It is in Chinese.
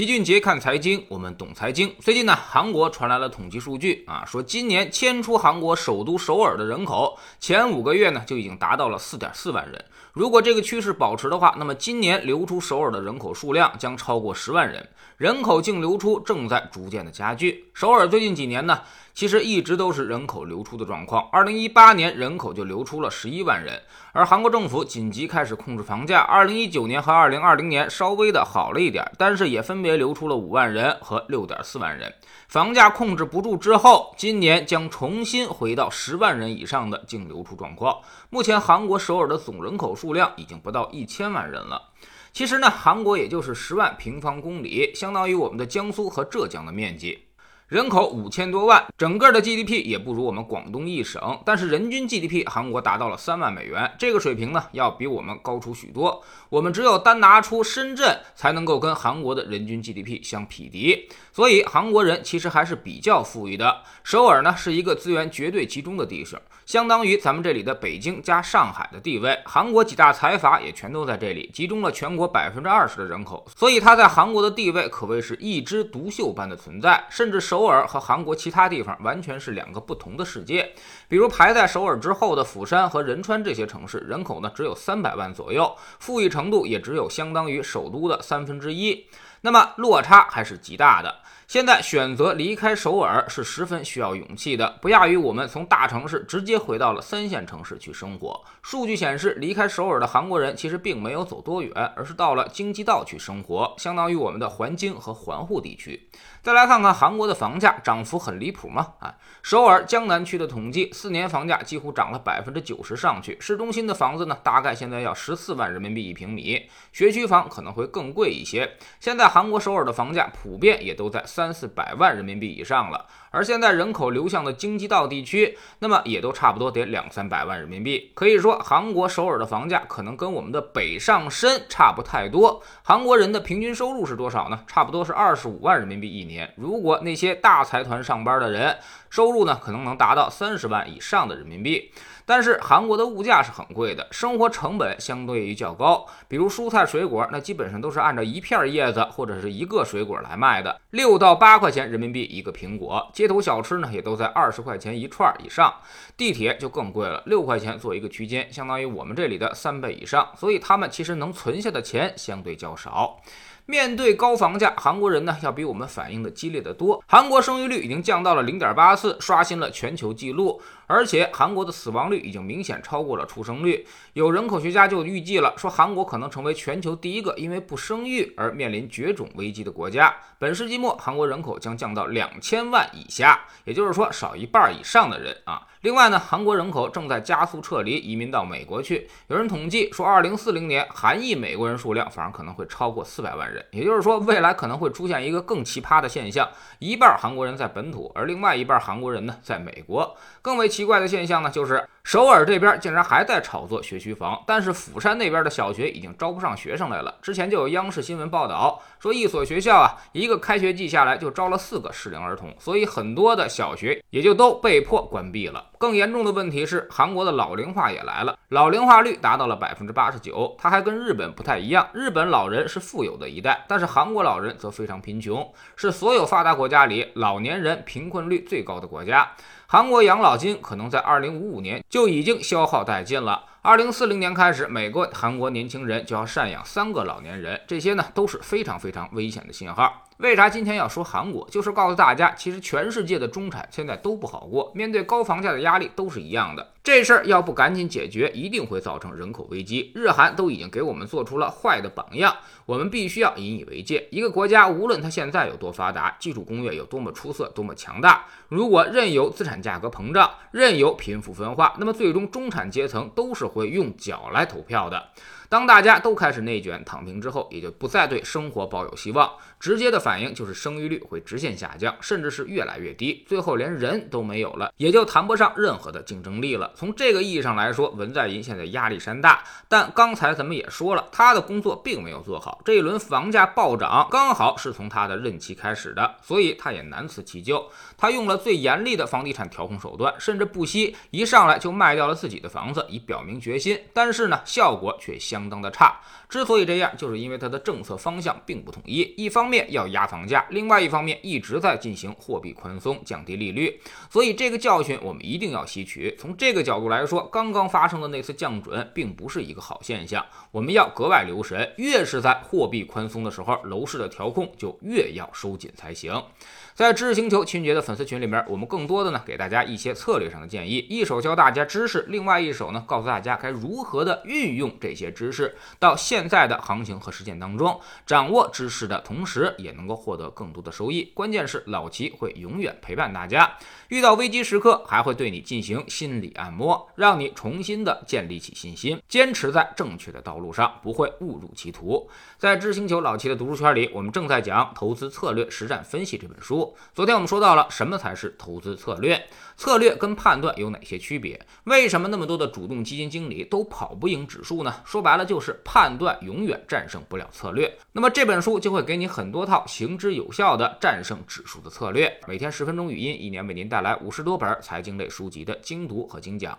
齐俊杰看财经，我们懂财经。最近呢，韩国传来了统计数据啊，说今年迁出韩国首都首尔的人口，前五个月呢就已经达到了四点四万人。如果这个趋势保持的话，那么今年流出首尔的人口数量将超过十万人，人口净流出正在逐渐的加剧。首尔最近几年呢，其实一直都是人口流出的状况。二零一八年人口就流出了十一万人，而韩国政府紧急开始控制房价。二零一九年和二零二零年稍微的好了一点，但是也分别流出了五万人和六点四万人。房价控制不住之后，今年将重新回到十万人以上的净流出状况。目前韩国首尔的总人口数量已经不到一千万人了。其实呢，韩国也就是十万平方公里，相当于我们的江苏和浙江的面积。人口五千多万，整个的 GDP 也不如我们广东一省，但是人均 GDP 韩国达到了三万美元，这个水平呢要比我们高出许多。我们只有单拿出深圳，才能够跟韩国的人均 GDP 相匹敌。所以韩国人其实还是比较富裕的。首尔呢是一个资源绝对集中的地市，相当于咱们这里的北京加上海的地位。韩国几大财阀也全都在这里，集中了全国百分之二十的人口，所以它在韩国的地位可谓是一枝独秀般的存在，甚至首。首尔和韩国其他地方完全是两个不同的世界。比如排在首尔之后的釜山和仁川这些城市，人口呢只有三百万左右，富裕程度也只有相当于首都的三分之一，那么落差还是极大的。现在选择离开首尔是十分需要勇气的，不亚于我们从大城市直接回到了三线城市去生活。数据显示，离开首尔的韩国人其实并没有走多远，而是到了京畿道去生活，相当于我们的环京和环沪地区。再来看看韩国的房价涨幅很离谱吗？啊，首尔江南区的统计，四年房价几乎涨了百分之九十上去。市中心的房子呢，大概现在要十四万人民币一平米，学区房可能会更贵一些。现在韩国首尔的房价普遍也都在三四百万人民币以上了，而现在人口流向的京畿道地区，那么也都差不多得两三百万人民币。可以说，韩国首尔的房价可能跟我们的北上深差不太多。韩国人的平均收入是多少呢？差不多是二十五万人民币一年。如果那些大财团上班的人，收入呢可能能达到三十万以上的人民币。但是韩国的物价是很贵的，生活成本相对于较高。比如蔬菜水果，那基本上都是按照一片叶子或者是一个水果来卖的，六到八块钱人民币一个苹果。街头小吃呢也都在二十块钱一串以上。地铁就更贵了，六块钱做一个区间，相当于我们这里的三倍以上。所以他们其实能存下的钱相对较少。面对高房价，韩国人呢要比我们反应的激烈的多。韩国生育率已经降到了零点八四，刷新了全球纪录。而且韩国的死亡率已经明显超过了出生率。有人口学家就预计了，说韩国可能成为全球第一个因为不生育而面临绝种危机的国家。本世纪末，韩国人口将降到两千万以下，也就是说少一半以上的人啊。另外呢，韩国人口正在加速撤离，移民到美国去。有人统计说，二零四零年韩裔美国人数量反而可能会超过四百万人。也就是说，未来可能会出现一个更奇葩的现象：一半韩国人在本土，而另外一半韩国人呢在美国。更为奇怪的现象呢，就是。首尔这边竟然还在炒作学区房，但是釜山那边的小学已经招不上学生来了。之前就有央视新闻报道说，一所学校啊，一个开学季下来就招了四个适龄儿童，所以很多的小学也就都被迫关闭了。更严重的问题是，韩国的老龄化也来了，老龄化率达到了百分之八十九。它还跟日本不太一样，日本老人是富有的一代，但是韩国老人则非常贫穷，是所有发达国家里老年人贫困率最高的国家。韩国养老金可能在二零五五年就已经消耗殆尽了。二零四零年开始，美国、韩国年轻人就要赡养三个老年人，这些呢都是非常非常危险的信号。为啥今天要说韩国？就是告诉大家，其实全世界的中产现在都不好过，面对高房价的压力都是一样的。这事儿要不赶紧解决，一定会造成人口危机。日韩都已经给我们做出了坏的榜样，我们必须要引以为戒。一个国家无论它现在有多发达，技术工业有多么出色、多么强大，如果任由资产价格膨胀，任由贫富分化，那么最终中产阶层都是会用脚来投票的。当大家都开始内卷躺平之后，也就不再对生活抱有希望，直接的反应就是生育率会直线下降，甚至是越来越低，最后连人都没有了，也就谈不上任何的竞争力了。从这个意义上来说，文在寅现在压力山大。但刚才咱们也说了，他的工作并没有做好，这一轮房价暴涨刚好是从他的任期开始的，所以他也难辞其咎。他用了最严厉的房地产调控手段，甚至不惜一上来就卖掉了自己的房子，以表明决心。但是呢，效果却相。相当的差。之所以这样，就是因为它的政策方向并不统一，一方面要压房价，另外一方面一直在进行货币宽松，降低利率。所以这个教训我们一定要吸取。从这个角度来说，刚刚发生的那次降准并不是一个好现象，我们要格外留神。越是在货币宽松的时候，楼市的调控就越要收紧才行。在知识星球秦杰的粉丝群里面，我们更多的呢给大家一些策略上的建议，一手教大家知识，另外一手呢告诉大家该如何的运用这些知知识到现在的行情和实践当中，掌握知识的同时也能够获得更多的收益。关键是老齐会永远陪伴大家，遇到危机时刻还会对你进行心理按摩，让你重新的建立起信心，坚持在正确的道路上，不会误入歧途。在知星球老齐的读书圈里，我们正在讲《投资策略实战分析》这本书。昨天我们说到了什么才是投资策略，策略跟判断有哪些区别？为什么那么多的主动基金经理都跑不赢指数呢？说白了那就是判断永远战胜不了策略。那么这本书就会给你很多套行之有效的战胜指数的策略。每天十分钟语音，一年为您带来五十多本财经类书籍的精读和精讲。